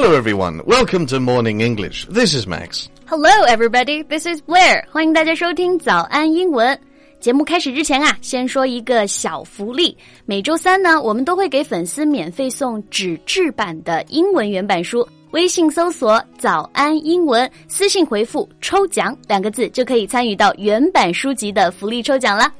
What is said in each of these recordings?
Hello, everyone. Welcome to Morning English. This is Max. Hello, everybody. This is Blair. 欢迎大家收听早安英文。节目开始之前啊，先说一个小福利。每周三呢，我们都会给粉丝免费送纸质版的英文原版书。微信搜索“早安英文”，私信回复“抽奖”两个字，就可以参与到原版书籍的福利抽奖啦。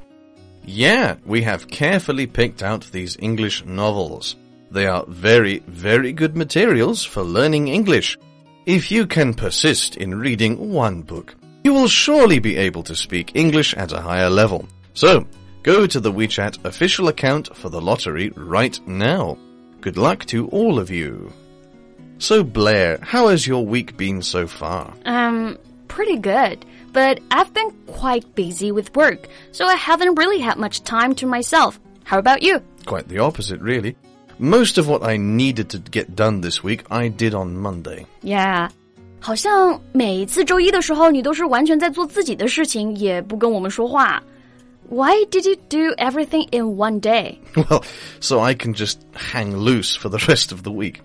Yeah, we have carefully picked out these English novels. They are very, very good materials for learning English. If you can persist in reading one book, you will surely be able to speak English at a higher level. So, go to the WeChat official account for the lottery right now. Good luck to all of you. So, Blair, how has your week been so far? Um, pretty good. But I've been quite busy with work, so I haven't really had much time to myself. How about you? Quite the opposite, really. Most of what I needed to get done this week, I did on Monday. Yeah. 好像每次周一的时候，你都是完全在做自己的事情，也不跟我们说话。Why did you do everything in one day? Well, so I can just hang loose for the rest of the week.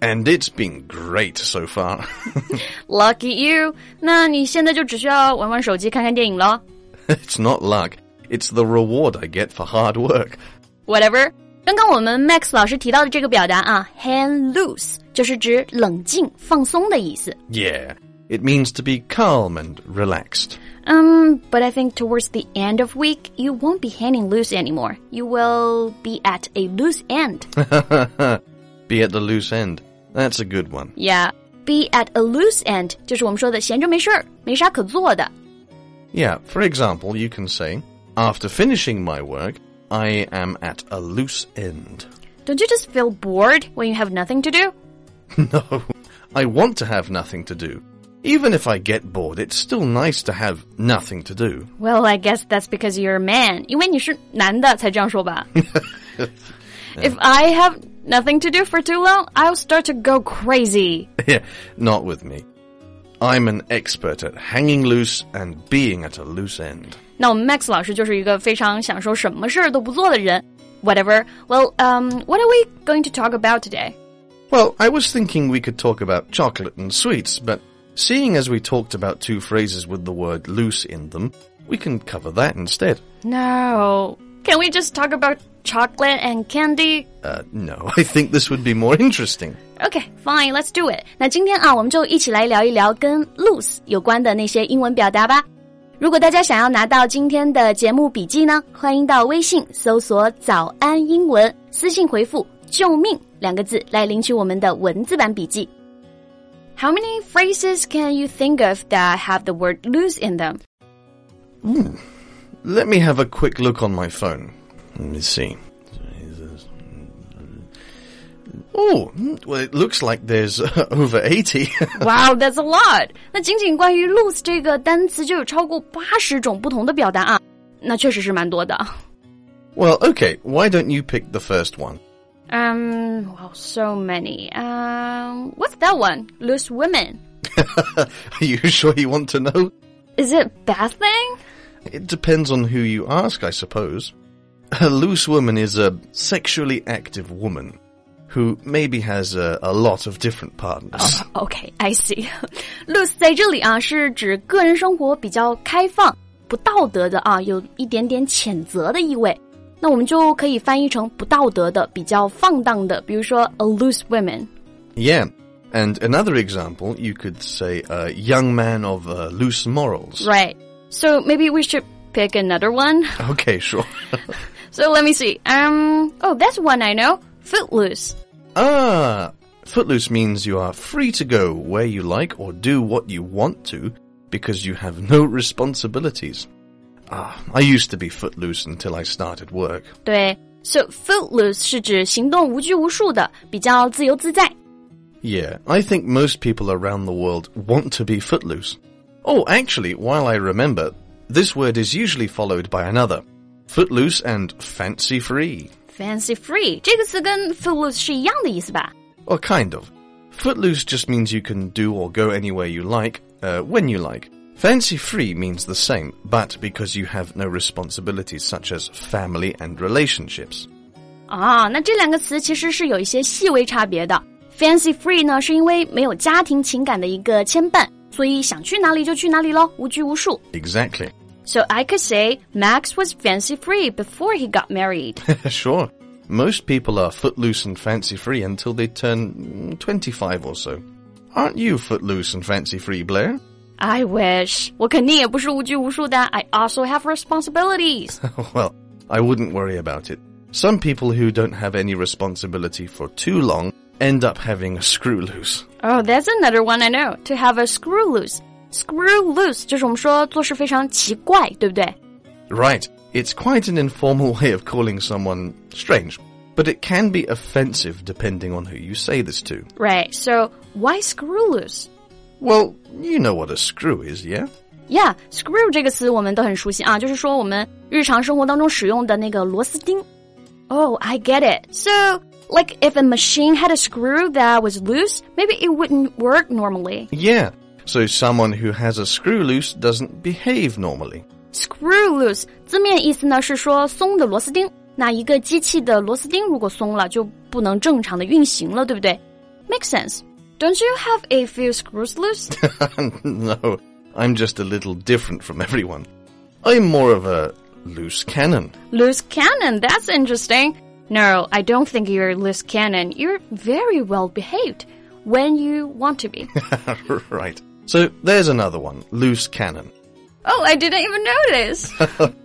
And it's been great so far. Lucky you. 那你现在就只需要玩玩手机、看看电影咯。 it's not luck, it's the reward I get for hard work. Whatever. 刚刚我们 Max 老师提到的这个表达啊，hang loose 就是指冷静、放松的意思。 Yeah, it means to be calm and relaxed. Um, but I think towards the end of week, you won't be hanging loose anymore. You will be at a loose end. be at the loose end. That's a good one. Yeah, be at a loose end 就是我们说的闲着没事儿，没啥可做的。 Yeah, for example, you can say, After finishing my work, I am at a loose end. Don't you just feel bored when you have nothing to do? No, I want to have nothing to do. Even if I get bored, it's still nice to have nothing to do. Well, I guess that's because you're a man. 因为你是男的才这样说吧。If I have nothing to do for too long, I'll start to go crazy. Yeah, not with me. I'm an expert at hanging loose and being at a loose end. 那我们 Max 老师就是一个非常享受什么事儿都不做的人。Whatever. Well, um, what are we going to talk about today? Well, I was thinking we could talk about chocolate and sweets, but seeing as we talked about two phrases with the word loose in them, we can cover that instead. No. Can we just talk about chocolate and candy? Uh, no, I think this would be more interesting. Okay, fine, let's do it. 那今天啊，我们就一起来聊一聊跟 loose 有关的那些英文表达吧。 如果大家想要拿到今天的节目笔记呢，欢迎到微信搜索“早安英文”，私信回复“救命”两个字来领取我们的文字版笔记。How many phrases can you think of that have the word loose in them? Let me have a quick look on my phone. Let me see. Oh, well, it looks like there's over 80. Wow, that's a lot. 那仅仅关于 loose 这个单词就有超过八十种不同的表达啊，那确实是蛮多的。 well, okay, why don't you pick the first one? Um, wow, so many. Um, what's that one? Loose women. Are you sure you want to know? Is it bad thing? It depends on who you ask, I suppose. A loose woman is a sexually active woman who maybe has a, a lot of different partners. Okay, I see. Loose 在这里啊是指个人生活比较开放、不道德的啊，有一点点谴责的意味。那我们就可以翻译成不道德的、比较放荡的，比如说 a loose woman。 Yeah. And another example, you could say a young man of uh, loose morals. Right. So maybe we should pick another one. Okay, sure. So let me see. Um. Oh, that's one I know. Footloose. ah, footloose means you are free to go where you like or do what you want to because you have no responsibilities. Ah, I used to be footloose until I started work. 对，so footloose 是指行动无拘无束的，比较自由自在。 Yeah, I think most people around the world want to be footloose. Oh, actually, while I remember, this word is usually followed by another. Footloose and fancy free. Fancy free 这个词跟 footloose 是一样的意思吧？ Or kind of. Footloose just means you can do or go anywhere you like, uh, when you like. Fancy free means the same, but because you have no responsibilities such as family and relationships. 啊，那这两个词其实是有一些细微差别的。 Fancy free 呢，是因为没有家庭情感的一个牵绊，所以想去哪里就去哪里咯，无拘无束。 Exactly. So I could say Max was fancy free before he got married. sure. Most people are footloose and fancy free until they turn mm, 25 or so. Aren't you footloose and fancy free, Blair? I wish 我肯定也不是无拘无束的。I also have responsibilities. well, I wouldn't worry about it. Some people who don't have any responsibility for too long end up having a screw loose. Oh, that's another one I know. To have a screw loose. Screw loose 就是我们说做事非常奇怪，对不对？ Right. It's quite an informal way of calling someone strange, but it can be offensive depending on who you say this to. Right. So why screw loose? Well, you know what a screw is, yeah? Yeah, screw 这个词我们都很熟悉啊，就是说我们日常生活当中使用的那个螺丝钉。Oh, I get it. So, like if a machine had a screw that was loose, maybe it wouldn't work normally. Yeah. So someone who has a screw loose doesn't behave normally. Screw loose 字面意思呢是说松的螺丝钉。那一个机器的螺丝钉如果松了，就不能正常的运行了，对不对？Makes sense. Don't you have a few screws loose? no, I'm just a little different from everyone. I'm more of a loose cannon. loose cannon. That's interesting. No, I don't think you're a loose cannon. You're very well behaved when you want to be. right. So there's another one, loose cannon. oh, I didn't even notice.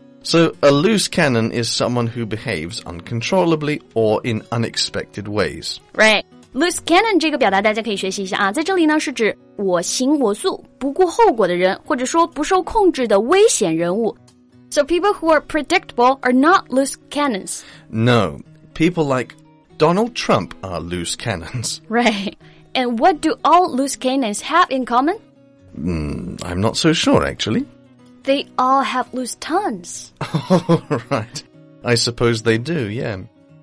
So a loose cannon is someone who behaves uncontrollably or in unexpected ways. right. Loose cannon 这个表达大家可以学习一下啊，在这里呢是指我行我素、不顾后果的人，或者说不受控制的危险人物。So people who are predictable are not loose cannons. No, people like Donald Trump are loose cannons. Right. And what do all loose cannons have in common? I'm not so sure, actually. They all have loose tongues. Oh, right. I suppose they do, yeah.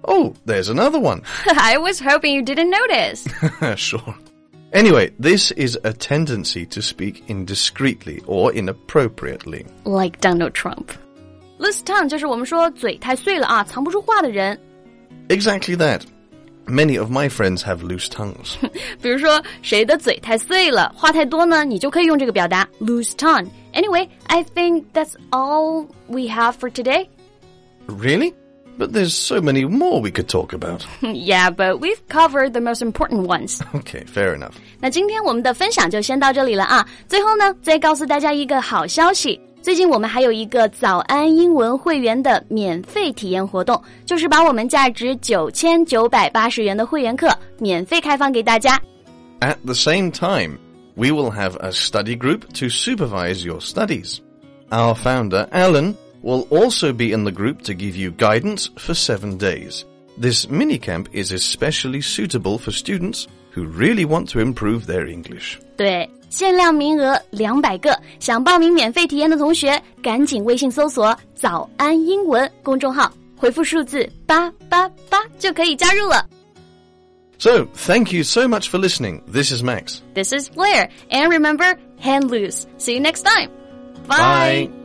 Oh, there's another one. I was hoping you didn't notice. sure. Anyway, this is a tendency to speak indiscreetly or inappropriately. like Donald Trump. Loose tongue 就是我们说嘴太碎了啊，藏不住话的人。 Exactly that. Many of my friends have loose tongues. 比如说谁的嘴太碎了，话太多呢，你就可以用这个表达 loose tongue。Anyway, I think that's all we have for today. really? But there's so many more we could talk about. yeah, but we've covered the most important ones. Okay, fair enough. 那今天我们的分享就先到这里了啊！最后呢，再告诉大家一个好消息， 最近我们还有一个早安英文会员的免费体验活动，就是把我们价值九千九百八十元的会员课免费开放给大家。 At the same time, we will have a study group to supervise your studies. Our founder, Alan, will also be in the group to give you guidance for seven days. This minicamp is especially suitable for students who really want to improve their English. 对， 限量名额两百个，想报名免费体验的同学，赶紧微信搜索“早安英文”公众号，回复数字八八八就可以加入了。So, thank you so much for listening. This is Max. This is Blair, and remember, hand loose. See you next time. Bye.